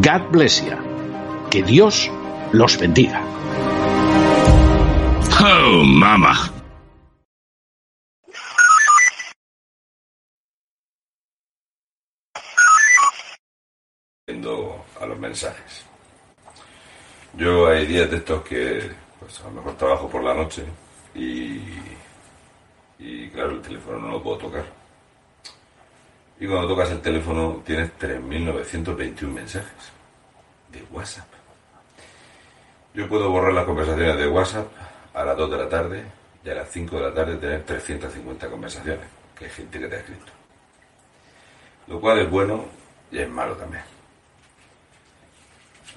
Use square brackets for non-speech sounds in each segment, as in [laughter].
God bless you. Que Dios los bendiga. Oh, mama. Viendo a los mensajes. Yo hay días de estos que pues a lo mejor trabajo por la noche y, y claro, el teléfono no lo puedo tocar. Y cuando tocas el teléfono tienes 3.921 mensajes de WhatsApp. Yo puedo borrar las conversaciones de WhatsApp a las 2 de la tarde y a las 5 de la tarde tener 350 conversaciones, que hay gente que te ha escrito. Lo cual es bueno y es malo también.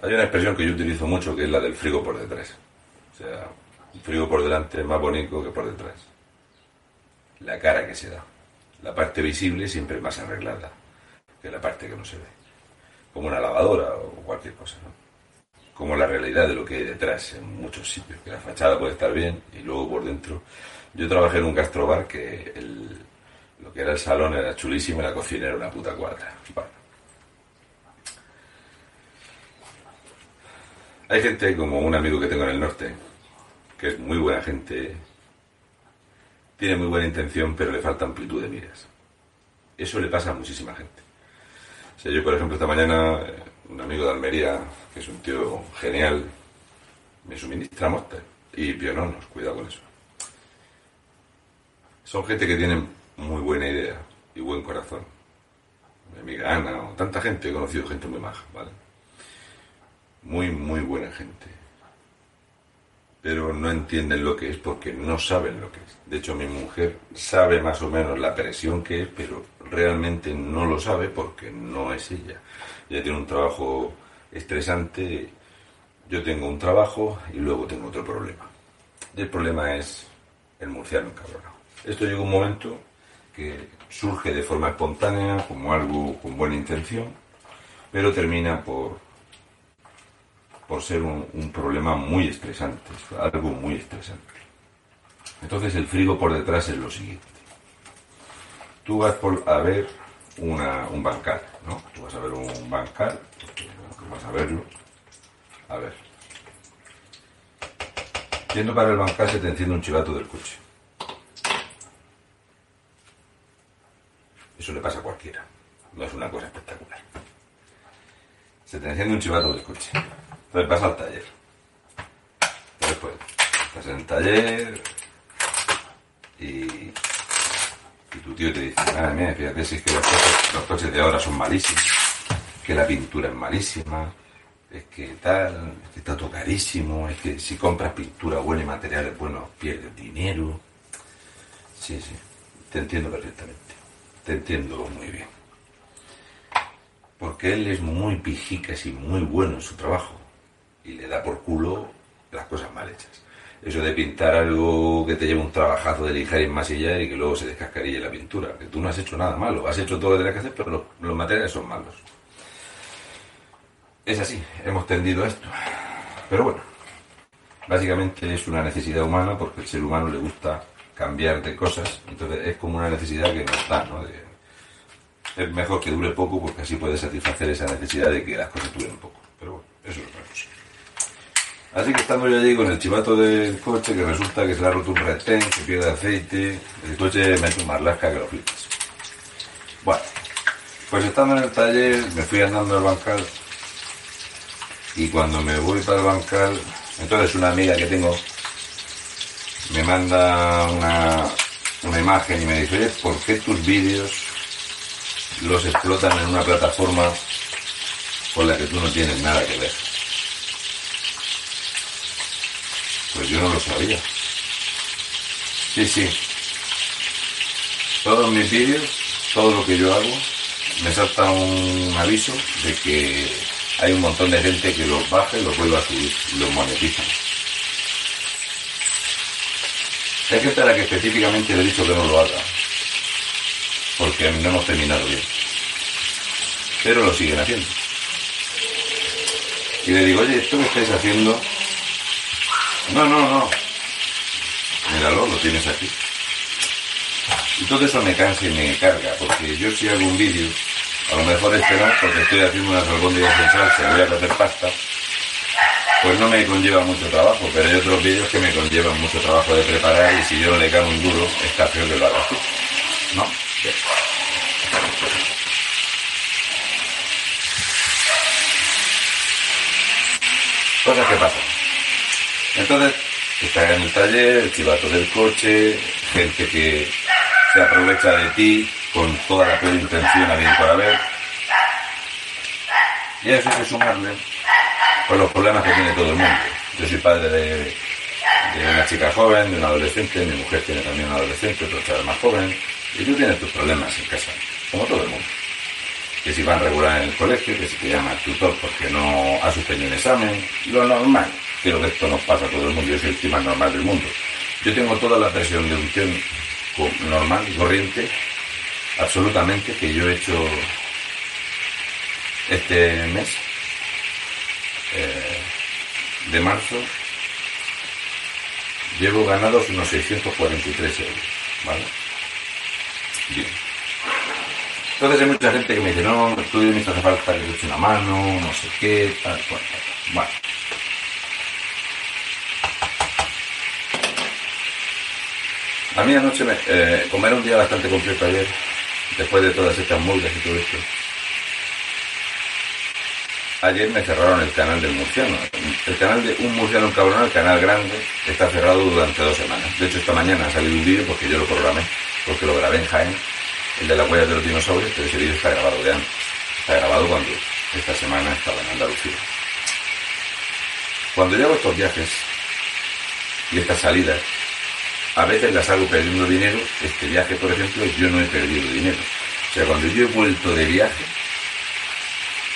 Hay una expresión que yo utilizo mucho que es la del frigo por detrás. O sea, frigo por delante es más bonito que por detrás. La cara que se da. La parte visible siempre es más arreglada que la parte que no se ve. Como una lavadora o cualquier cosa, ¿no? Como la realidad de lo que hay detrás en muchos sitios. Que la fachada puede estar bien y luego por dentro. Yo trabajé en un gastrobar que el- lo que era el salón era chulísimo y la cocina era una puta cuadra. Bueno. Hay gente como un amigo que tengo en el norte, que es muy buena gente, tiene muy buena intención, pero le falta amplitud de miras. Eso le pasa a muchísima gente. O sea, yo, por ejemplo, esta mañana, eh, un amigo de Almería, que es un tío genial, me suministra Monster y piononos, cuidado con eso. Son gente que tienen muy buena idea y buen corazón. Mi amiga Ana, o tanta gente, he conocido gente muy maja, ¿vale? Muy, muy buena gente. Pero no entienden lo que es porque no saben lo que es. De hecho, mi mujer sabe más o menos la presión que es, pero realmente no lo sabe porque no es ella. Ella tiene un trabajo estresante, yo tengo un trabajo y luego tengo otro problema. Y el problema es el murciano encabronado. Esto llega un momento que surge de forma espontánea, como algo con buena intención, pero termina por, por ser un, problema muy estresante, algo muy estresante. Entonces el frigo por detrás es lo siguiente. Tú vas por, a ver un bancal, ¿no? Tú vas a ver un bancal, tú vas a verlo. A ver. Yendo para el bancal se te enciende un chivato del coche. Eso le pasa a cualquiera. No es una cosa espectacular. Se te enciende un chivato del coche. Entonces vas al taller. Después, estás en el taller y, y tu tío te dice, madre mía, fíjate si es que los coches, de ahora son malísimos, que la pintura es malísima, es que tal, es que está todo es que si compras pintura buena y materiales buenos pierdes dinero. Sí, sí, te entiendo perfectamente. Te entiendo muy bien. Porque él es muy pijicas y muy bueno en su trabajo. Y le da por culo las cosas mal hechas. Eso de pintar algo que te lleva un trabajazo de lijar y enmasillar y que luego se descascarille la pintura. Que tú no has hecho nada malo. Has hecho todo lo que tenías que hacer, pero los, materiales son malos. Es así, hemos tendido esto. Pero bueno, básicamente es una necesidad humana porque al ser humano le gusta cambiar de cosas. Entonces es como una necesidad que no está, ¿no? Es mejor que dure poco porque así puede satisfacer esa necesidad de que las cosas duren poco. Pero bueno, eso es otra. Así que estando yo allí con el chivato del coche, que resulta que se le ha roto un retén, que pierde aceite, el coche me ha hecho un marlasca que lo flipas. Bueno, pues estando en el taller, me fui andando al bancal y cuando me voy para el bancal, entonces una amiga que tengo me manda una, una imagen y me dice, oye, ¿por qué tus vídeos los explotan en una plataforma con la que tú no tienes nada que ver? Pues yo no lo sabía. Sí, sí. Todos mis vídeos, todo lo que yo hago, me salta un aviso de que hay un montón de gente que los baja y los vuelve a subir, los monetizan. Hay gente a la que específicamente le he dicho que no lo haga, porque no hemos terminado bien. Pero lo siguen haciendo. Y le digo, oye, esto que estáis haciendo... No, no, no. Míralo, lo tienes aquí. Y todo eso me cansa y me carga, porque yo si hago un vídeo, a lo mejor no, porque estoy haciendo unas albóndigas en salsa, voy a hacer pasta, pues no me conlleva mucho trabajo, pero hay otros vídeos que me conllevan mucho trabajo de preparar y si yo le cago un duro, está feo que lo hagas tú. ¿No? Cosas que pasan. Entonces, está en el taller, el chivato del coche, gente que se aprovecha de ti con toda la peor intención a bien para ver. Y eso hay que sumarle con los problemas que tiene todo el mundo. Yo soy padre de, una chica joven, de un adolescente, mi mujer tiene también un adolescente, otro chaval más joven, y tú tienes tus problemas en casa, como todo el mundo. Que si van regular en el colegio, que si te llama tutor porque no ha suspendido un examen, lo normal. Que esto nos pasa a todo el mundo, yo soy el tipo más normal del mundo. Yo tengo toda la presión de un tiempo normal y corriente, absolutamente, que yo he hecho este mes eh, de marzo llevo ganados unos 643 euros, ¿vale? Bien. Entonces hay mucha gente que me dice, no, tú me hace falta que te eche una mano, no sé qué, tal. Bueno. A mí anoche me, eh, comer un día bastante completo ayer, después de todas estas multas y todo esto, Ayer me cerraron el canal del murciano. El canal de Un Murciano Cabrón, el canal grande, está cerrado durante dos semanas. De hecho, esta mañana ha salido un vídeo porque yo lo programé, porque lo grabé en Jaén, el de la huella de los dinosaurios, pero ese vídeo está grabado de antes. Está grabado cuando esta semana estaba en Andalucía. Cuando yo estos viajes y estas salidas, a veces las hago perdiendo dinero. Este viaje, por ejemplo, yo no he perdido dinero. O sea, cuando yo he vuelto de viaje,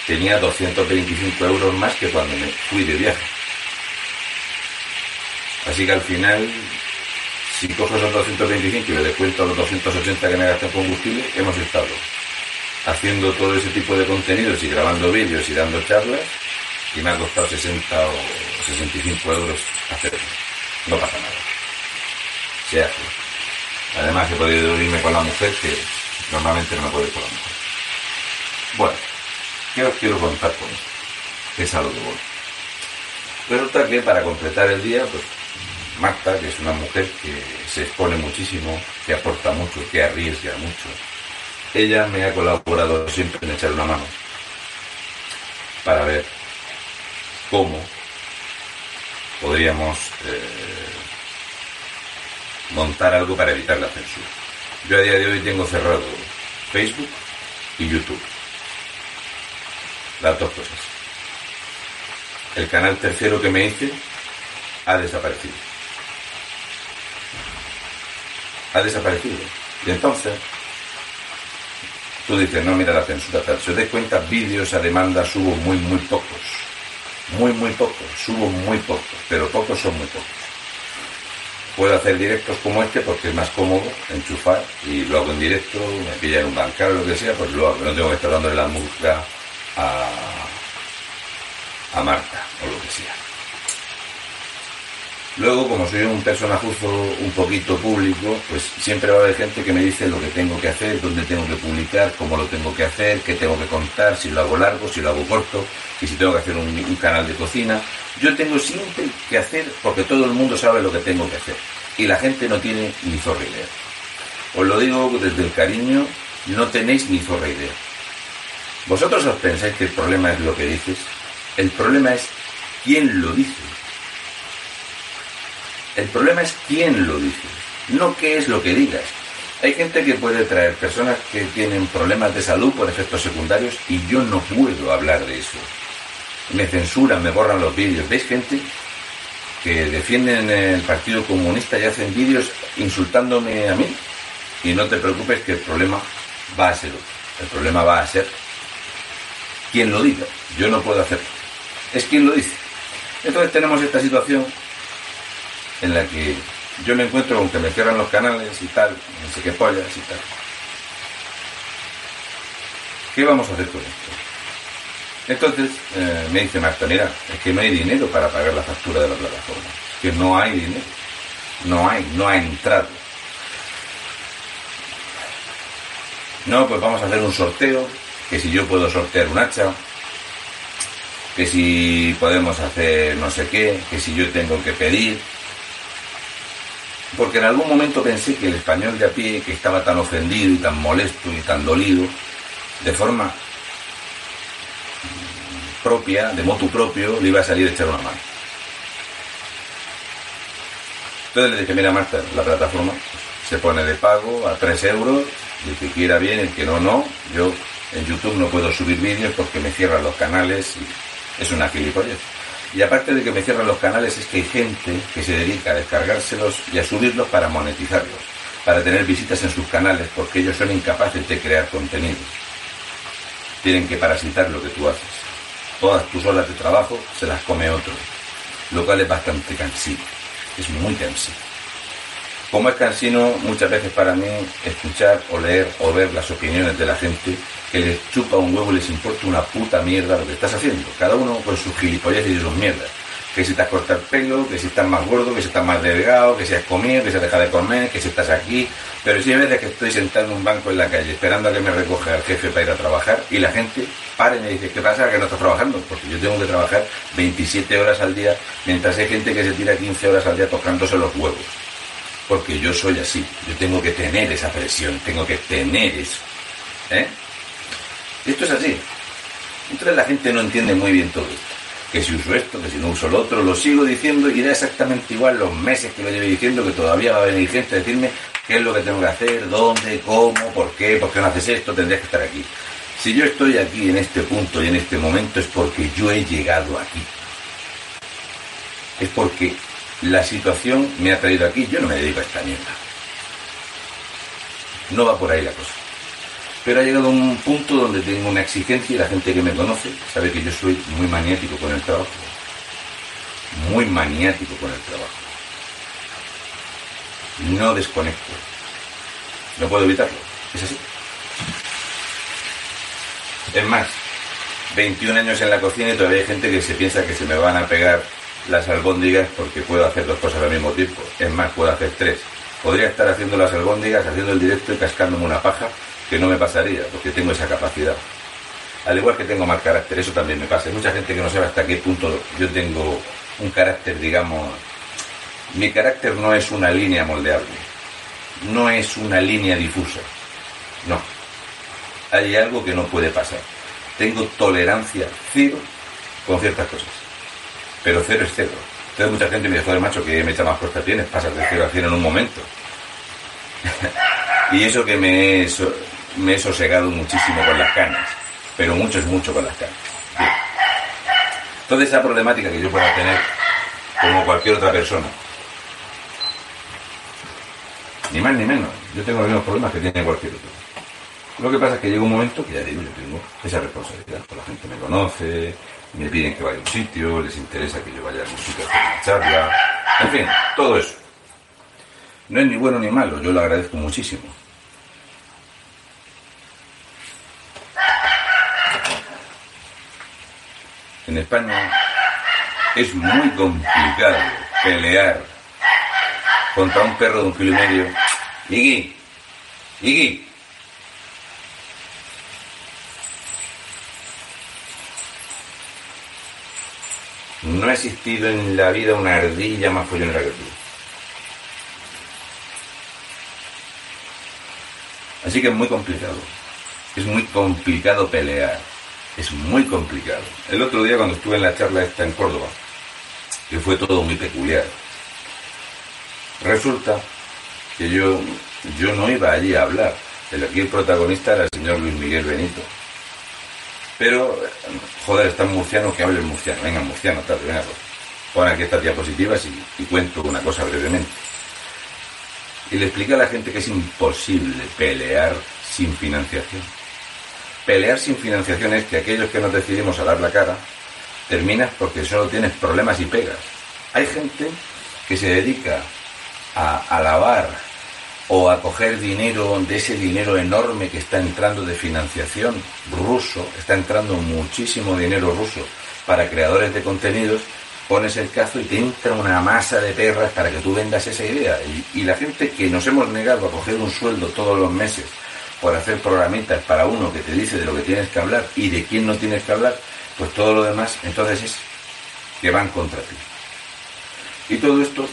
tenía 225 euros más que cuando me fui de viaje. Así que al final, si cojo esos 225 y le descuento los 280 que me gasté en combustible, hemos estado haciendo todo ese tipo de contenidos y grabando vídeos y dando charlas y me ha costado 60 o 65 euros hacerlo. No pasa nada. Se hace. Además he podido irme con la mujer que normalmente no me puedo con la mujer. Bueno. ¿Qué os quiero contar con esto? Es a lo que voy. Resulta que para completar el día, pues Marta, que es una mujer que se expone muchísimo, que aporta mucho, que arriesga mucho, ella me ha colaborado siempre en echar una mano para ver cómo podríamos eh, montar algo para evitar la censura. Yo a día de hoy tengo cerrado Facebook y YouTube las dos cosas. El canal tercero que me hice ha desaparecido. Ha desaparecido. Y entonces, tú dices, no, mira la censura tal. Si os dais cuenta, vídeos a demanda subo muy, muy pocos. Muy, muy pocos. Subo muy pocos. Pero pocos son muy pocos. Puedo hacer directos como este porque es más cómodo enchufar y lo hago en directo, me pilla en un bancal o lo que sea, pues lo. No tengo que estar dándole la música a, a Marta o lo que sea. Luego, como soy un personajuzo un poquito público, pues siempre va a haber gente que me dice lo que tengo que hacer, dónde tengo que publicar, cómo lo tengo que hacer, qué tengo que contar, si lo hago largo, si lo hago corto, y si tengo que hacer un, canal de cocina. Yo tengo siempre que hacer porque todo el mundo sabe lo que tengo que hacer. Y la gente no tiene ni zorra idea. Os lo digo desde el cariño, no tenéis ni zorra idea. ¿Vosotros os pensáis que el problema es lo que dices? El problema es quién lo dice. El problema es quién lo dice. no qué es lo que digas. Hay gente que puede traer personas que tienen problemas de salud por efectos secundarios y yo no puedo hablar de eso. Me censuran, me borran los vídeos. ¿Veis gente que defienden el Partido Comunista y hacen vídeos insultándome a mí? Y no te preocupes que el problema va a ser otro. El problema va a ser quien lo diga. Yo no puedo hacerlo. Es quien lo dice. Entonces tenemos esta situación en la que yo me encuentro con que me cierran los canales y tal, no sé qué pollas y tal. ¿Qué vamos a hacer con esto? Entonces eh, me dice Marta, mira, es que no hay dinero para pagar la factura de la plataforma. Que no hay dinero. No hay, no ha entrado. No, pues vamos a hacer un sorteo, que si yo puedo sortear un hacha, que si podemos hacer no sé qué, que si yo tengo que pedir, porque en algún momento pensé que el español de a pie, que estaba tan ofendido y tan molesto y tan dolido, de forma propia, de motu propio, le iba a salir a echar una mano. Entonces le dije, mira Marta, la plataforma se pone de pago a 3 euros, el que quiera bien, el que no, no. Yo en YouTube no puedo subir vídeos porque me cierran los canales y es una gilipollez. Y aparte de que me cierran los canales, es que hay gente que se dedica a descargárselos y a subirlos para monetizarlos, para tener visitas en sus canales, porque ellos son incapaces de crear contenido. Tienen que parasitar lo que tú haces. Todas tus horas de trabajo se las come otro, lo cual es bastante cansino. Es muy cansino. Como es cansino muchas veces para mí escuchar o leer o ver las opiniones de la gente que les chupa un huevo y les importa una puta mierda lo que estás haciendo. Cada uno con sus gilipollas y sus mierdas. Que si te has cortado el pelo, que si estás más gordo, que si estás más delgado, que si has comido, que si has dejado de comer, que si estás aquí. Pero si hay veces que estoy sentado en un banco en la calle esperando a que me recoja el jefe para ir a trabajar y la gente para y me dice, ¿qué pasa? Que no estás trabajando. Porque yo tengo que trabajar 27 horas al día mientras hay gente que se tira 15 horas al día tocándose los huevos. Porque yo soy así. Yo tengo que tener esa presión, tengo que tener eso. ¿Eh? Esto es así. Entonces la gente no entiende muy bien todo esto. Que si uso esto, que si no uso lo otro, lo sigo diciendo y da exactamente igual los meses que lo llevo diciendo que todavía va a venir gente a decirme qué es lo que tengo que hacer, dónde, cómo, por qué, por qué no haces esto, tendrías que estar aquí. Si yo estoy aquí en este punto y en este momento es porque yo he llegado aquí. Es porque la situación me ha traído aquí. Yo no me dedico a esta mierda. No va por ahí la cosa pero ha llegado a un punto donde tengo una exigencia y la gente que me conoce sabe que yo soy muy maniático con el trabajo. Muy maniático con el trabajo. No desconecto. No puedo evitarlo. Es así. Es más, 21 años en la cocina y todavía hay gente que se piensa que se me van a pegar las albóndigas porque puedo hacer dos cosas al mismo tiempo. Es más, puedo hacer tres. Podría estar haciendo las albóndigas, haciendo el directo y cascándome una paja que no me pasaría, porque tengo esa capacidad. Al igual que tengo mal carácter, eso también me pasa. Hay mucha gente que no sabe hasta qué punto yo tengo un carácter, digamos... Mi carácter no es una línea moldeable, no es una línea difusa, no. Hay algo que no puede pasar. Tengo tolerancia cero con ciertas cosas, pero cero es cero. Entonces mucha gente me dice, joder, macho, que me echa más fuerza tienes, pasas de cero a cien en un momento. [laughs] y eso que me, he sosegado muchísimo con las canas, pero mucho es mucho con las canas. Toda esa problemática que yo pueda tener, como cualquier otra persona, ni más ni menos, yo tengo los mismos problemas que tiene cualquier otro. Lo que pasa es que llega un momento que ya digo, yo tengo esa responsabilidad. La gente me conoce, me piden que vaya a un sitio, les interesa que yo vaya a un sitio a hacer una charla, en fin, todo eso. No es ni bueno ni malo, yo lo agradezco muchísimo. en España es muy complicado pelear contra un perro de un kilo y medio. Iggy, Iggy. No ha existido en la vida una ardilla más follonera que tú. Así que es muy complicado. Es muy complicado pelear es muy complicado. El otro día cuando estuve en la charla esta en Córdoba, que fue todo muy peculiar, resulta que yo, yo no iba allí a hablar. El, aquí el protagonista era el señor Luis Miguel Benito. Pero, joder, está en murciano, que hable en murciano. Venga, murciano, tal, venga, pues. Pon aquí estas diapositivas y, y cuento una cosa brevemente. Y le expliqué a la gente que es imposible pelear sin financiación. Pelear sin financiación es que aquellos que nos decidimos a dar la cara, terminas porque solo tienes problemas y pegas. Hay gente que se dedica a, lavar o a coger dinero de ese dinero enorme que está entrando de financiación ruso, está entrando muchísimo dinero ruso para creadores de contenidos, pones el cazo y te entra una masa de perras para que tú vendas esa idea. Y, y la gente que nos hemos negado a coger un sueldo todos los meses por hacer programitas para uno que te dice de lo que tienes que hablar y de quién no tienes que hablar, pues todo lo demás entonces es que van contra ti. Y todo esto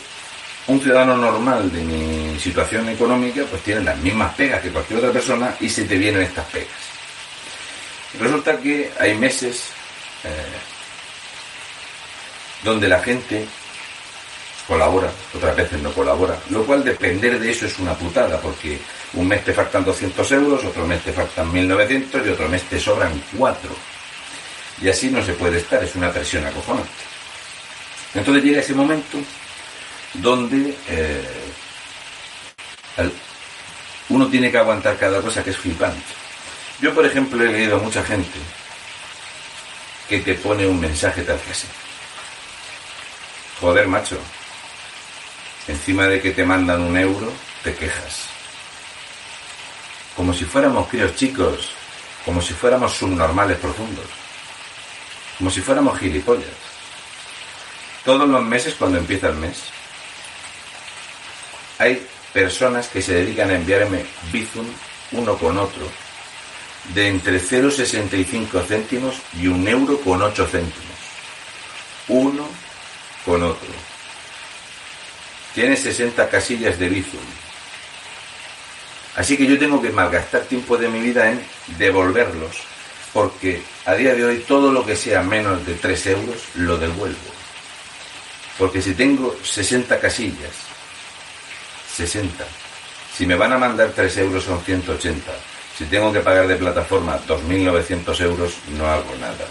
un ciudadano normal de mi situación económica pues tiene las mismas pegas que cualquier otra persona y se te vienen estas pegas. Resulta que hay meses eh, donde la gente colabora, otras veces no colabora, lo cual depender de eso es una putada, porque un mes te faltan 200 euros, otro mes te faltan 1900 y otro mes te sobran 4. Y así no se puede estar, es una presión acojonante. Entonces llega ese momento donde eh, uno tiene que aguantar cada cosa que es flipante. Yo, por ejemplo, he leído a mucha gente que te pone un mensaje tal que así. Joder, macho. Encima de que te mandan un euro, te quejas. Como si fuéramos críos chicos, como si fuéramos subnormales profundos, como si fuéramos gilipollas. Todos los meses, cuando empieza el mes, hay personas que se dedican a enviarme Bizum uno con otro de entre 0,65 céntimos y un euro con 8 céntimos. Uno con otro. Tiene 60 casillas de Bizum. Así que yo tengo que malgastar tiempo de mi vida en devolverlos, porque a día de hoy todo lo que sea menos de 3 euros lo devuelvo. Porque si tengo 60 casillas 60. Si me van a mandar 3 euros son 180. Si tengo que pagar de plataforma 2.900 euros, no hago nada.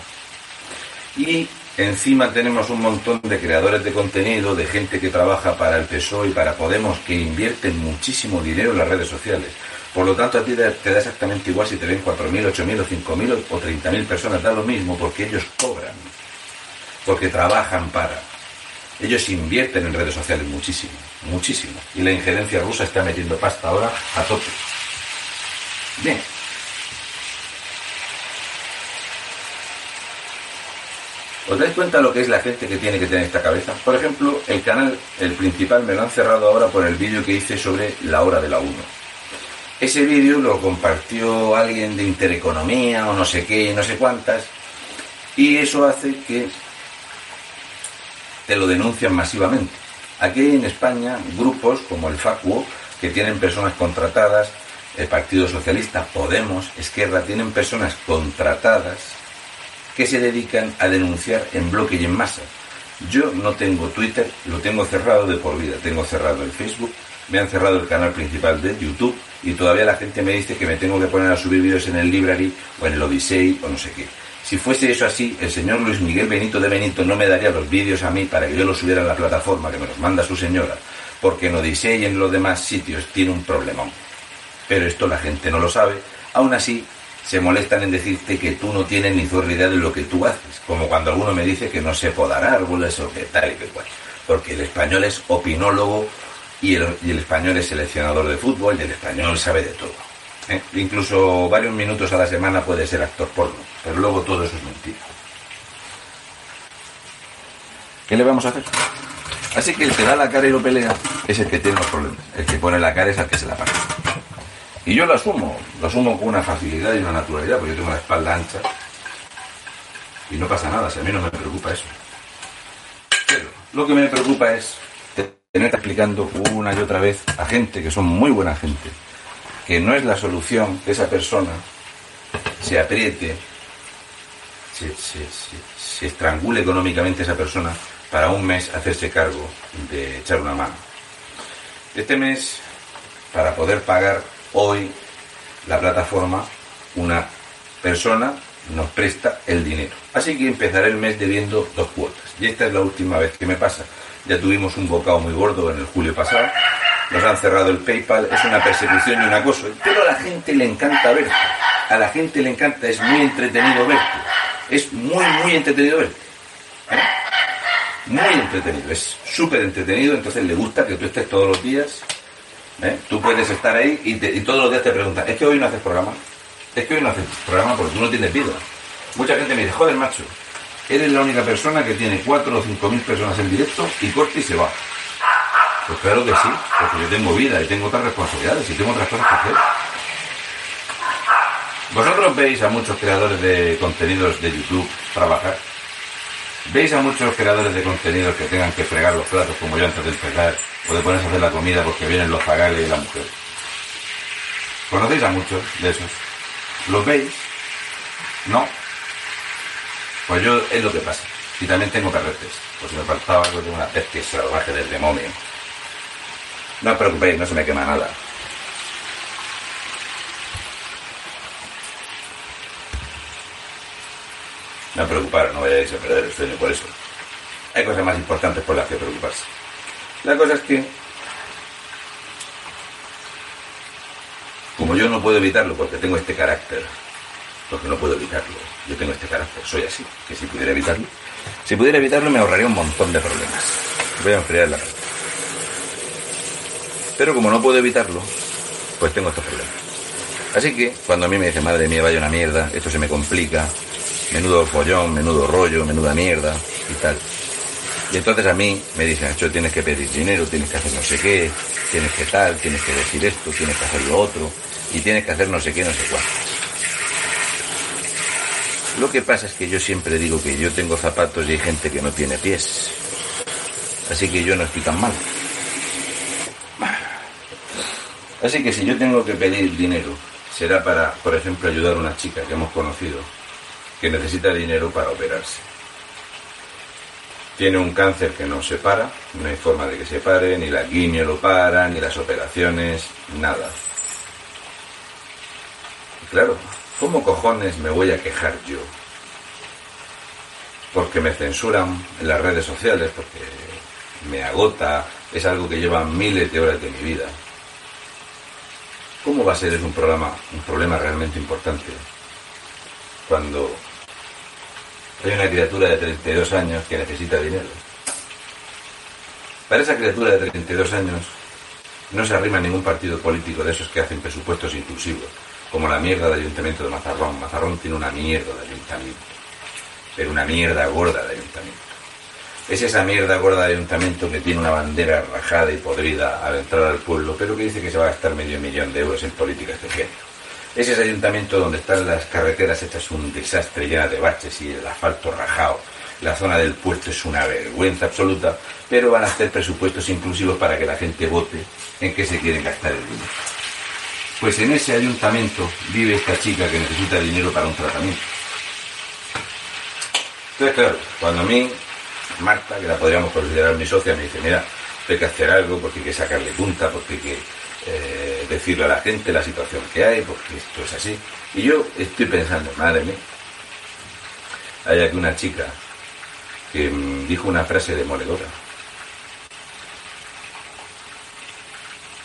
Y encima tenemos un montón de creadores de contenido, de gente que trabaja para el PSOE y para Podemos, que invierten muchísimo dinero en las redes sociales. Por lo tanto, a ti te da exactamente igual si te ven 4.000, 8.000 o 5.000 o 30.000 personas, da lo mismo porque ellos cobran, porque trabajan para. Ellos invierten en redes sociales muchísimo, muchísimo. Y la injerencia rusa está metiendo pasta ahora a tope. Bien. ¿Os dais cuenta lo que es la gente que tiene que tener esta cabeza? Por ejemplo, el canal, el principal, me lo han cerrado ahora por el vídeo que hice sobre la hora de la 1. Ese vídeo lo compartió alguien de Intereconomía o no sé qué, no sé cuántas, y eso hace que te lo denuncian masivamente. Aquí en España grupos como el FACUO, que tienen personas contratadas, el Partido Socialista, Podemos, Esquerra, tienen personas contratadas que se dedican a denunciar en bloque y en masa. Yo no tengo Twitter, lo tengo cerrado de por vida. Tengo cerrado el Facebook, me han cerrado el canal principal de YouTube y todavía la gente me dice que me tengo que poner a subir vídeos en el Library o en el Odyssey o no sé qué. Si fuese eso así, el señor Luis Miguel Benito de Benito no me daría los vídeos a mí para que yo los subiera a la plataforma que me los manda su señora, porque en Odisea y en los demás sitios tiene un problemón. Pero esto la gente no lo sabe, aún así se molestan en decirte que tú no tienes ni zorra idea de lo que tú haces, como cuando alguno me dice que no sé podar árboles o que tal y que cual, porque el español es opinólogo y el, y el español es seleccionador de fútbol y el español sabe de todo. ¿Eh? Incluso varios minutos a la semana puede ser actor porno, pero luego todo eso es mentira. ¿Qué le vamos a hacer? Así que el que da la cara y lo pelea es el que tiene los problemas. El que pone la cara es el que se la paga. Y yo lo asumo, lo asumo con una facilidad y una naturalidad, porque yo tengo la espalda ancha. Y no pasa nada, si a mí no me preocupa eso. Pero lo que me preocupa es tener explicando una y otra vez a gente que son muy buena gente, que no es la solución que esa persona se apriete, se, estrangule económicamente esa persona para un mes hacerse cargo de echar una mano. Este mes para poder pagar hoy la plataforma, una persona nos presta el dinero. Así que empezaré el mes debiendo dos cuotas. Y esta es la última vez que me pasa. Ya tuvimos un bocado muy gordo en el julio pasado. Nos han cerrado el PayPal. Es una persecución y un acoso. Pero a la gente le encanta verte. A la gente le encanta. Es muy entretenido verte. Es muy, muy entretenido verte. ¿Eh? Muy entretenido. Es súper entretenido. Entonces le gusta que tú estés todos los días. ¿eh? Tú puedes estar ahí y, y todos los días te preguntan, ¿es que hoy no haces programa? Es que hoy no haces programa porque tú no tienes vida. Mucha gente me dice, joder, macho, eres la única persona que tiene cuatro o cinco mil personas en directo y corta y se va. Pues claro que sí, porque yo tengo vida y tengo otras responsabilidades y tengo otras cosas que hacer. Vosotros veis a muchos creadores de contenidos de YouTube trabajar. ¿Veis a muchos creadores de contenidos que tengan que fregar los platos como yo antes de empezar? O de ponerse a hacer la comida porque vienen los zagales y la mujer. ¿Conocéis a muchos de esos? ¿Los veis? ¿No? Pues yo es lo que pasa. Y también tengo carretes. Pues me faltaba algo de una pez salvaje del demonio. No os preocupéis, no se me quema nada. No os preocupéis, no vayáis a perder el sueño por eso. Hay cosas más importantes por las que preocuparse. La cosa es que Como yo no puedo evitarlo porque tengo este carácter, porque no puedo evitarlo, yo tengo este carácter, soy así, que si pudiera evitarlo, si pudiera evitarlo me ahorraría un montón de problemas. Voy a enfriar la Pero como no puedo evitarlo, pues tengo estos problemas. Así que cuando a mí me dice, madre mía, vaya una mierda, esto se me complica, menudo follón, menudo rollo, menuda mierda y tal. Y entonces a mí me dicen, yo tienes que pedir dinero, tienes que hacer no sé qué, tienes que tal, tienes que decir esto, tienes que hacer lo otro, y tienes que hacer no sé qué, no sé cuántas. Lo que pasa es que yo siempre digo que yo tengo zapatos y hay gente que no tiene pies. Así que yo no estoy tan mal. Así que si yo tengo que pedir dinero, será para, por ejemplo, ayudar a una chica que hemos conocido que necesita dinero para operarse. Tiene un cáncer que no se para, no hay forma de que se pare, ni la quimio lo para, ni las operaciones, nada. claro, ¿cómo cojones me voy a quejar yo? Porque me censuran en las redes sociales, porque me agota, es algo que lleva miles de horas de mi vida. ¿Cómo va a ser un programa, un problema realmente importante? Cuando hay una criatura de 32 años que necesita dinero. Para esa criatura de 32 años no se arrima ningún partido político de esos que hacen presupuestos inclusivos, como la mierda del ayuntamiento de Mazarrón. Mazarrón tiene una mierda de ayuntamiento, pero una mierda gorda de ayuntamiento. Es esa mierda gorda de ayuntamiento que tiene una bandera rajada y podrida al entrar al pueblo, pero que dice que se va a gastar medio millón de euros en políticas de género. Es ese ayuntamiento donde están las carreteras hechas un desastre llena de baches y el asfalto rajado. La zona del puerto es una vergüenza absoluta, pero van a hacer presupuestos inclusivos para que la gente vote en qué se quiere gastar el dinero. Pues en ese ayuntamiento vive esta chica que necesita dinero para un tratamiento. Entonces, claro, cuando a mí, Marta, que la podríamos considerar mi socia, me dice, mira, hay que hacer algo porque hay que sacarle punta, porque hay que eh, decirle a la gente la situación que hay, porque esto es así. Y yo estoy pensando, madre mía, hay aquí una chica que mm, dijo una frase demoledora.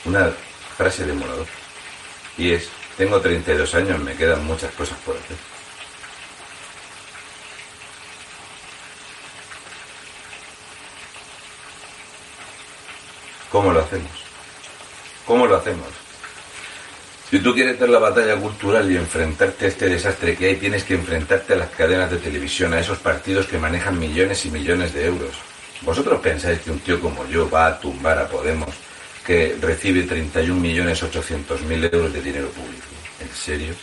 Una frase demoledora. Y es, tengo 32 años, me quedan muchas cosas por hacer. ¿Cómo lo hacemos? ¿Cómo lo hacemos? Si tú quieres dar la batalla cultural y enfrentarte a este desastre que hay, tienes que enfrentarte a las cadenas de televisión, a esos partidos que manejan millones y millones de euros. ¿Vosotros pensáis que un tío como yo va a tumbar a Podemos, que recibe 31.800.000 euros de dinero público? ¿En serio?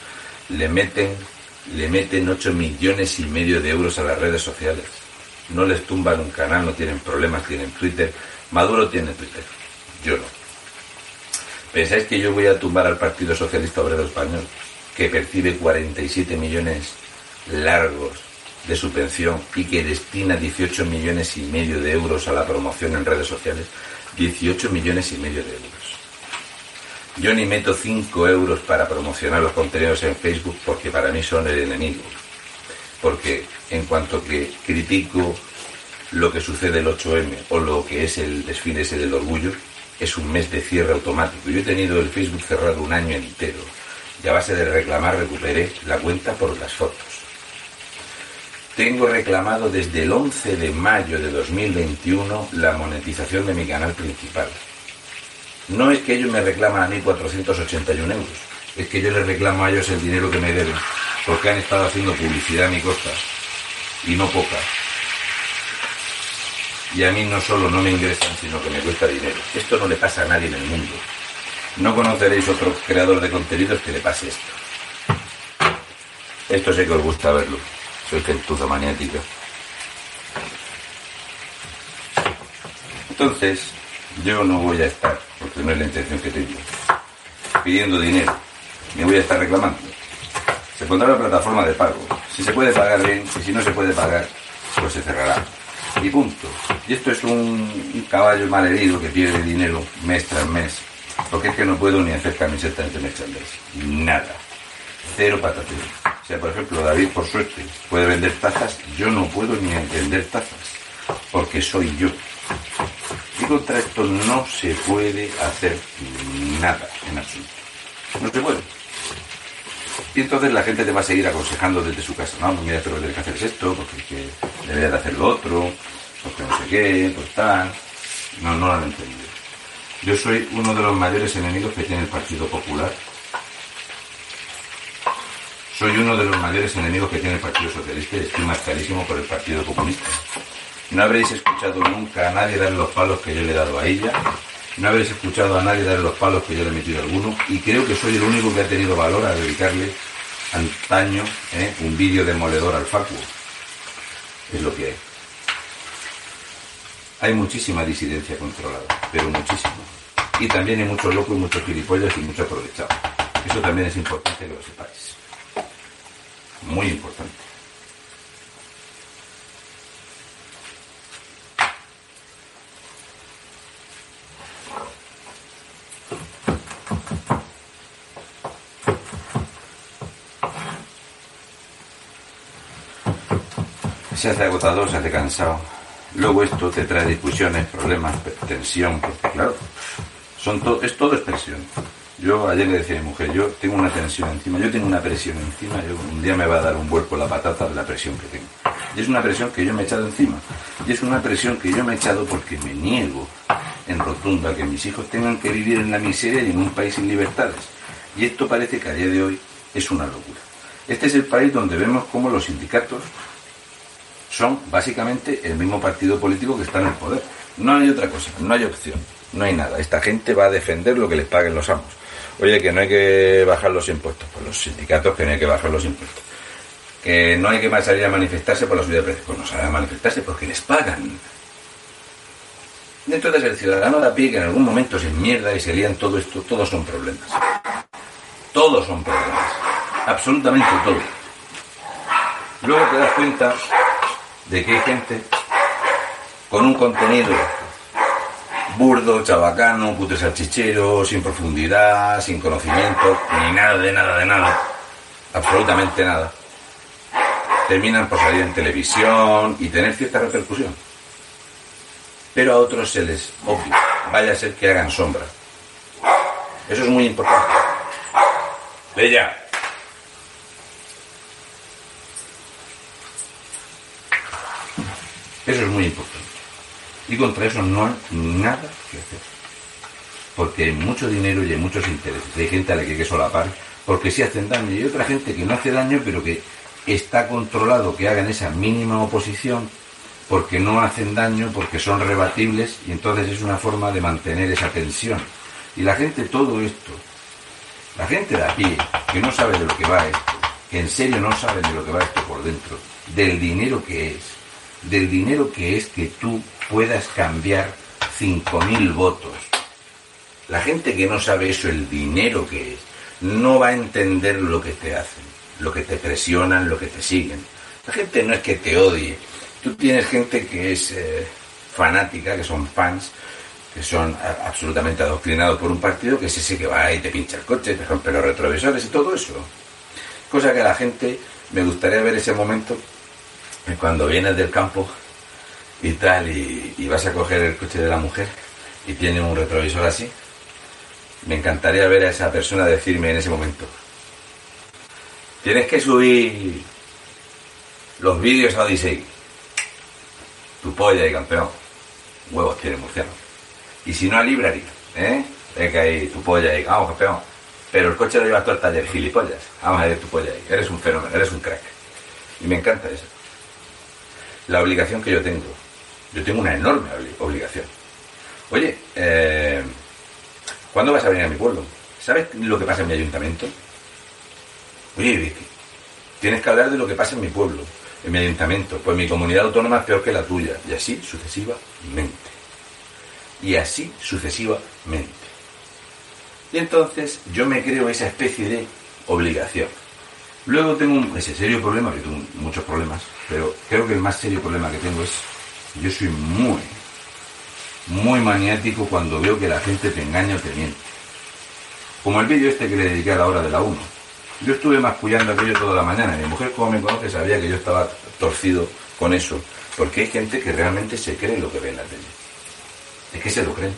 Le meten, le meten 8 millones y medio de euros a las redes sociales. No les tumban un canal, no tienen problemas, tienen Twitter. Maduro tiene Twitter. Yo no. ¿Pensáis que yo voy a tumbar al Partido Socialista Obrero Español, que percibe 47 millones largos de su pensión y que destina 18 millones y medio de euros a la promoción en redes sociales? 18 millones y medio de euros. Yo ni meto 5 euros para promocionar los contenidos en Facebook porque para mí son el enemigo. Porque en cuanto que critico lo que sucede el 8M o lo que es el desfile ese del orgullo, es un mes de cierre automático. Yo he tenido el Facebook cerrado un año entero y a base de reclamar recuperé la cuenta por las fotos. Tengo reclamado desde el 11 de mayo de 2021 la monetización de mi canal principal. No es que ellos me reclaman a mí 481 euros, es que yo les reclamo a ellos el dinero que me deben, porque han estado haciendo publicidad a mi costa, y no poca. Y a mí no solo no me ingresan, sino que me cuesta dinero. Esto no le pasa a nadie en el mundo. No conoceréis otro creador de contenidos que le pase esto. Esto sé que os gusta verlo. Soy gentuza maniática. Entonces, yo no voy a estar, porque no es la intención que tengo, pidiendo dinero. Me voy a estar reclamando. Se pondrá la plataforma de pago. Si se puede pagar bien, y si no se puede pagar, pues se cerrará. Y punto. Y esto es un, caballo mal herido que pierde dinero mes tras mes. Porque es que no puedo ni hacer camisetas de mes Nada. Cero patatero. O sea, por ejemplo, David, por suerte, puede vender tazas. Yo no puedo ni vender tazas. Porque soy yo. Y contra esto no se puede hacer nada en absoluto. No se puede. Y entonces la gente te va a seguir aconsejando desde su casa, no, pues mira, pero tienes que hacer esto, porque que deberías de hacer lo otro, porque no sé qué, pues tal. No, no lo han entendido. Yo soy uno de los mayores enemigos que tiene el Partido Popular. Soy uno de los mayores enemigos que tiene el Partido Socialista y estoy más por el Partido Comunista. No habréis escuchado nunca a nadie dar los palos que yo le he dado a ella. No habréis escuchado a nadie dar los palos que yo le he metido a alguno. Y creo que soy el único que ha tenido valor a dedicarle antaño ¿eh? un vídeo demoledor al facuo. Es lo que hay. Hay muchísima disidencia controlada, pero muchísima. Y también hay muchos locos y muchos gilipollas y mucho aprovechado. Eso también es importante que lo sepáis. Muy importante. Se hace agotador, se hace cansado. Luego esto te trae discusiones, problemas, tensión, porque claro, son es todo expresión. Yo ayer le decía a mi mujer, yo tengo una tensión encima, yo tengo una presión encima, yo, un día me va a dar un vuelco la patata de la presión que tengo. Y es una presión que yo me he echado encima. Y es una presión que yo me he echado porque me niego en rotunda que mis hijos tengan que vivir en la miseria y en un país sin libertades. Y esto parece que a día de hoy es una locura. Este es el país donde vemos cómo los sindicatos son básicamente el mismo partido político que está en el poder. No hay otra cosa, no hay opción, no hay nada. Esta gente va a defender lo que les paguen los amos. Oye, que no hay que bajar los impuestos, pues los sindicatos que no hay que bajar los impuestos. Que no hay que salir a manifestarse por la subida de precios, pues no salen a manifestarse porque les pagan. Entonces el ciudadano de a pie que en algún momento se mierda y se lían todo esto, todos son problemas. Todos son problemas. Absolutamente todos. Luego te das cuenta de que hay gente con un contenido burdo, chabacano, puto salchichero, sin profundidad, sin conocimiento, ni nada de nada de nada, absolutamente nada, terminan por salir en televisión y tener cierta repercusión. Pero a otros se les obvia, vaya a ser que hagan sombra. Eso es muy importante. Bella. Eso es muy importante. Y contra eso no hay nada que hacer. Porque hay mucho dinero y hay muchos intereses. Hay gente a la que hay que solapar porque sí hacen daño. Y hay otra gente que no hace daño, pero que está controlado que hagan esa mínima oposición porque no hacen daño, porque son rebatibles y entonces es una forma de mantener esa tensión. Y la gente, todo esto, la gente de aquí, que no sabe de lo que va esto, que en serio no sabe de lo que va esto por dentro, del dinero que es, del dinero que es que tú puedas cambiar 5.000 votos. La gente que no sabe eso, el dinero que es, no va a entender lo que te hacen, lo que te presionan, lo que te siguen. La gente no es que te odie. Tú tienes gente que es eh, fanática, que son fans, que son absolutamente adoctrinados por un partido, que es ese que va y te pincha el coche, te rompe los retrovisores y todo eso. Cosa que la gente me gustaría ver ese momento cuando vienes del campo y tal, y, vas a coger el coche de la mujer y tiene un retrovisor así. Me encantaría ver a esa persona decirme en ese momento, tienes que subir los vídeos a Odyssey. Tu polla y campeón. Huevos tiene Murciano. Y si no a Library, ¿eh? Es que ahí tu polla ahí, vamos campeón. Pero el coche lo llevas todo el taller, gilipollas. Vamos a ver tu polla ahí. Eres un fenómeno, eres un crack. Y me encanta eso. La obligación que yo tengo. Yo tengo una enorme obligación. Oye, eh, ¿cuándo vas a venir a mi pueblo? ¿Sabes lo que pasa en mi ayuntamiento? Oye, Vicky, tienes que hablar de lo que pasa en mi pueblo, en mi ayuntamiento. Pues mi comunidad autónoma es peor que la tuya. Y así sucesivamente. Y así sucesivamente. Y entonces yo me creo esa especie de obligación. Luego tengo ese serio problema, que tengo muchos problemas, pero creo que el más serio problema que tengo es, yo soy muy, muy maniático cuando veo que la gente te engaña o te miente. Como el vídeo este que le dediqué a la hora de la 1. Yo estuve mascullando aquello toda la mañana. Mi mujer, como me conoce, sabía que yo estaba torcido con eso. Porque hay gente que realmente se cree lo que ve en la tele. Es que se lo creen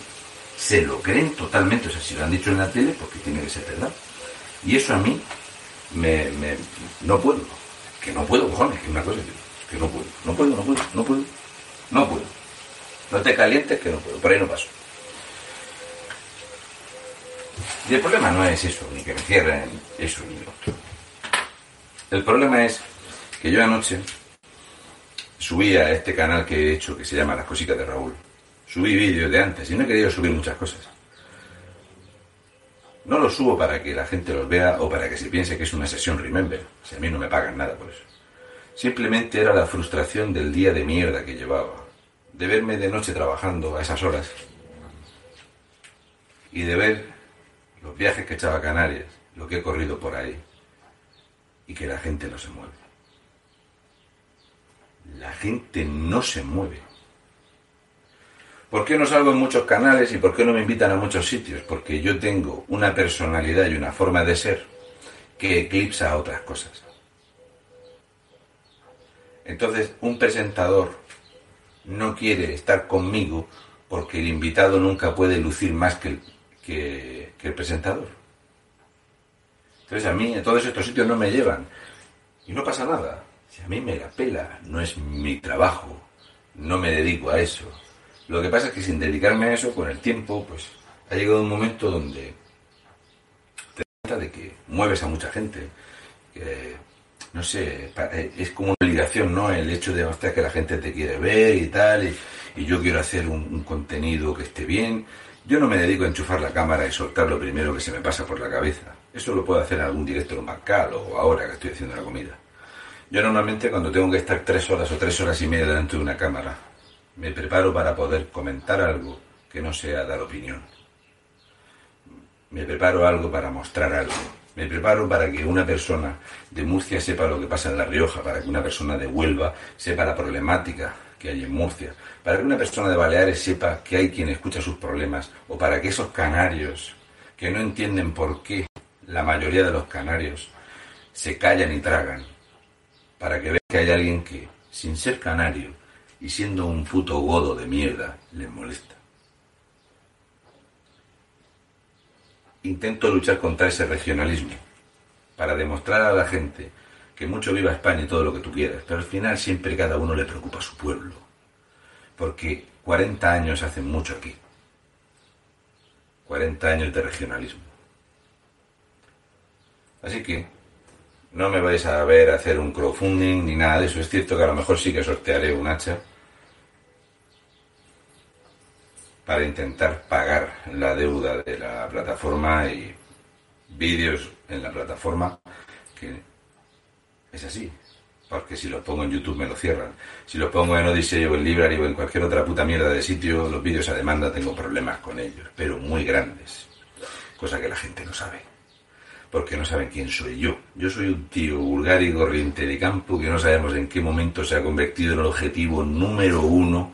se lo creen totalmente. O sea, si lo han dicho en la tele, porque tiene que ser verdad. Y eso a mí me, no puedo. Que no puedo, cojones, que es una cosa que, no puedo. No puedo, no puedo, no puedo. No puedo. No te calientes que no puedo. Por ahí no paso. Y el problema no es eso, ni que me cierren eso ni lo otro. El problema es que yo anoche subí a este canal que he hecho que se llama Las Cositas de Raúl subí vídeos de antes y no he querido subir muchas cosas. No los subo para que la gente los vea o para que se piense que es una sesión Remember. Si a mí no me pagan nada por eso. Simplemente era la frustración del día de mierda que llevaba. De verme de noche trabajando a esas horas. Y de ver los viajes que echaba a Canarias, lo que he corrido por ahí. Y que la gente no se mueve. La gente no se mueve. ¿Por qué no salgo en muchos canales y por qué no me invitan a muchos sitios? Porque yo tengo una personalidad y una forma de ser que eclipsa a otras cosas. Entonces, un presentador no quiere estar conmigo porque el invitado nunca puede lucir más que el, presentador. Entonces, a mí, a todos estos sitios no me llevan. Y no pasa nada. Si a mí me la pela, no es mi trabajo, no me dedico a eso. Lo que pasa es que sin dedicarme a eso, con el tiempo, pues ha llegado un momento donde te das cuenta de que mueves a mucha gente. No sé, eh, es como una obligación, ¿no? El hecho de mostrar que la gente te quiere ver y tal, y, yo quiero hacer un, contenido que esté bien. Yo no me dedico a enchufar la cámara y soltar lo primero que se me pasa por la cabeza. Eso lo puedo hacer en algún directo bancal o ahora que estoy haciendo la comida. Yo normalmente cuando tengo que estar tres horas o tres horas y media delante de una cámara me preparo para poder comentar algo que no sea dar opinión. Me preparo algo para mostrar algo. Me preparo para que una persona de Murcia sepa lo que pasa en La Rioja, para que una persona de Huelva sepa la problemática que hay en Murcia, para que una persona de Baleares sepa que hay quien escucha sus problemas, o para que esos canarios que no entienden por qué la mayoría de los canarios se callan y tragan, para que vean que hay alguien que, sin ser canario, y siendo un puto godo de mierda, les molesta. Intento luchar contra ese regionalismo, para demostrar a la gente que mucho viva España y todo lo que tú quieras, pero al final siempre cada uno le preocupa a su pueblo, porque 40 años hacen mucho aquí, 40 años de regionalismo. Así que no me vais a ver hacer un crowdfunding ni nada de eso. Es cierto que a lo mejor sí que sortearé un hacha, para intentar pagar la deuda de la plataforma y vídeos en la plataforma que es así. Porque si los pongo en YouTube me lo cierran. Si los pongo en Odyssey o en Library o en cualquier otra puta mierda de sitio, los vídeos a demanda tengo problemas con ellos, pero muy grandes. Cosa que la gente no sabe. Porque no saben quién soy yo. Yo soy un tío vulgar y corriente de campo que no sabemos en qué momento se ha convertido en el objetivo número uno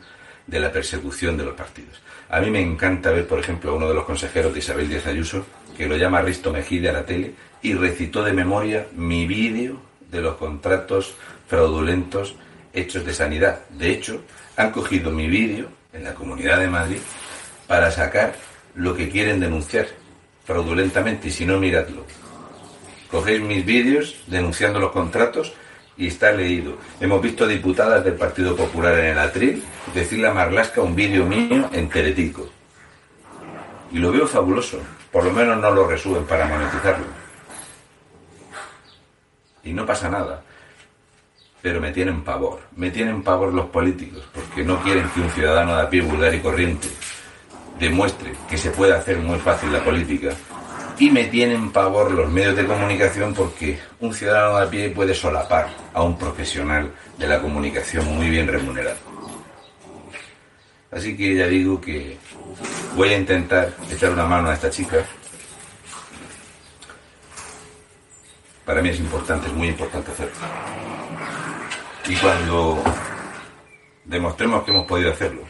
de la persecución de los partidos. A mí me encanta ver, por ejemplo, a uno de los consejeros de Isabel Díaz Ayuso, que lo llama Risto Mejide a la tele, y recitó de memoria mi vídeo de los contratos fraudulentos hechos de sanidad. De hecho, han cogido mi vídeo en la Comunidad de Madrid para sacar lo que quieren denunciar fraudulentamente, y si no, miradlo. Cogéis mis vídeos denunciando los contratos y está leído. Hemos visto diputadas del Partido Popular en el atril decirle a Marlasca un vídeo mío en Teletico. Y lo veo fabuloso. Por lo menos no lo resuben para monetizarlo. Y no pasa nada. Pero me tienen pavor. Me tienen pavor los políticos porque no quieren que un ciudadano de a pie vulgar y corriente demuestre que se puede hacer muy fácil la política y me tienen pavor los medios de comunicación porque un ciudadano de a pie puede solapar a un profesional de la comunicación muy bien remunerado. Así que ya digo que voy a intentar echar una mano a esta chica. Para mí es importante, es muy importante hacerlo. Y cuando demostremos que hemos podido hacerlo,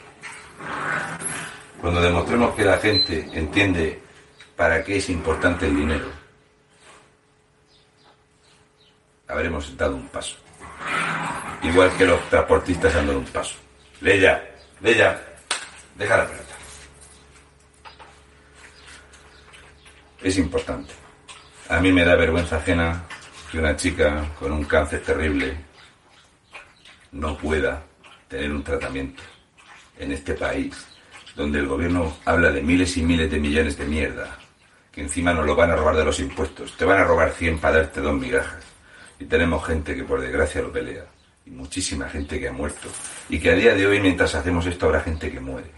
cuando demostremos que la gente entiende para qué es importante el dinero, habremos dado un paso. Igual que los transportistas han dado un paso. Leya, Leya, deja la pelota. Es importante. A mí me da vergüenza ajena que una chica con un cáncer terrible no pueda tener un tratamiento en este país donde el gobierno habla de miles y miles de millones de mierda que encima nos lo van a robar de los impuestos. Te van a robar 100 para darte dos migajas. Y tenemos gente que por desgracia lo pelea. Y muchísima gente que ha muerto. Y que a día de hoy, mientras hacemos esto, habrá gente que muere.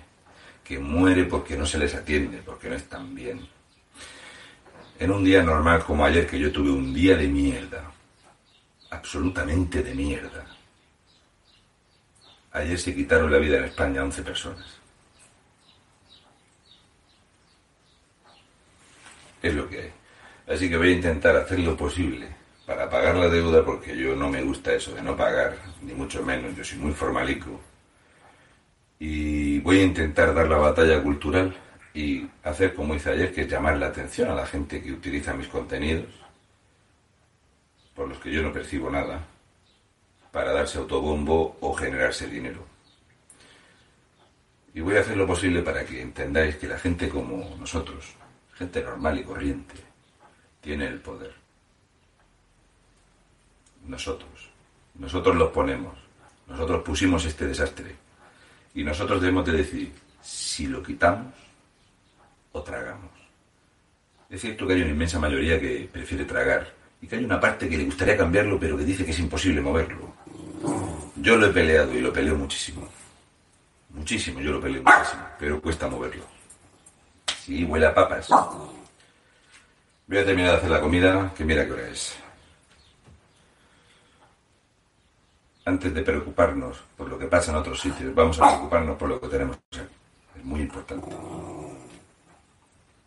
Que muere porque no se les atiende, porque no están bien. En un día normal como ayer, que yo tuve un día de mierda. Absolutamente de mierda. Ayer se quitaron la vida en España 11 personas. Es lo que hay. Así que voy a intentar hacer lo posible para pagar la deuda porque yo no me gusta eso de no pagar, ni mucho menos, yo soy muy formalico. Y voy a intentar dar la batalla cultural y hacer como hice ayer, que es llamar la atención a la gente que utiliza mis contenidos, por los que yo no percibo nada, para darse autobombo o generarse dinero. Y voy a hacer lo posible para que entendáis que la gente como nosotros, gente normal y corriente, tiene el poder. Nosotros, nosotros los ponemos, nosotros pusimos este desastre y nosotros debemos de decidir si lo quitamos o tragamos. Es cierto que hay una inmensa mayoría que prefiere tragar y que hay una parte que le gustaría cambiarlo pero que dice que es imposible moverlo. Yo lo he peleado y lo peleo muchísimo. Muchísimo, yo lo peleo muchísimo, pero cuesta moverlo. Sí, huele a papas. Voy a terminar de hacer la comida, que mira qué hora es. Antes de preocuparnos por lo que pasa en otros sitios, vamos a preocuparnos por lo que tenemos aquí. Es muy importante.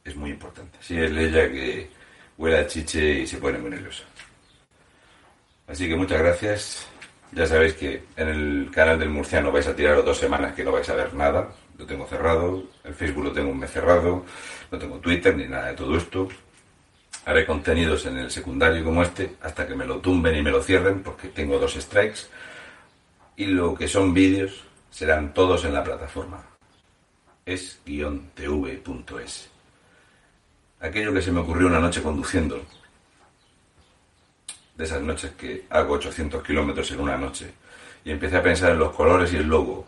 Es muy importante. Sí, es ella que huele a chiche y se pone muy nerviosa. Así que muchas gracias. Ya sabéis que en el canal del Murciano vais a tiraros dos semanas que no vais a ver nada lo tengo cerrado, el Facebook lo tengo un mes cerrado, no tengo Twitter ni nada de todo esto. Haré contenidos en el secundario como este hasta que me lo tumben y me lo cierren porque tengo dos strikes. Y lo que son vídeos serán todos en la plataforma. es-tv.es. Aquello que se me ocurrió una noche conduciendo, de esas noches que hago 800 kilómetros en una noche, y empecé a pensar en los colores y el logo,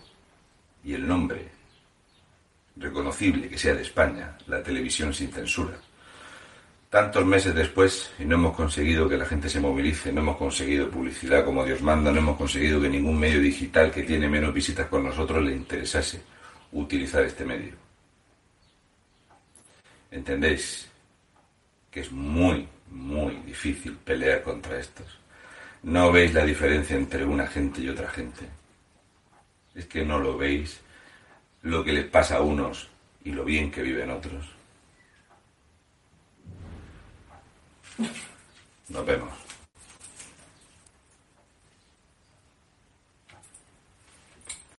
y el nombre, reconocible que sea de España, la televisión sin censura. Tantos meses después y no hemos conseguido que la gente se movilice, no hemos conseguido publicidad como Dios manda, no hemos conseguido que ningún medio digital que tiene menos visitas con nosotros le interesase utilizar este medio. ¿Entendéis? Que es muy, muy difícil pelear contra estos. No veis la diferencia entre una gente y otra gente. Es que no lo veis lo que les pasa a unos y lo bien que viven otros. Nos vemos.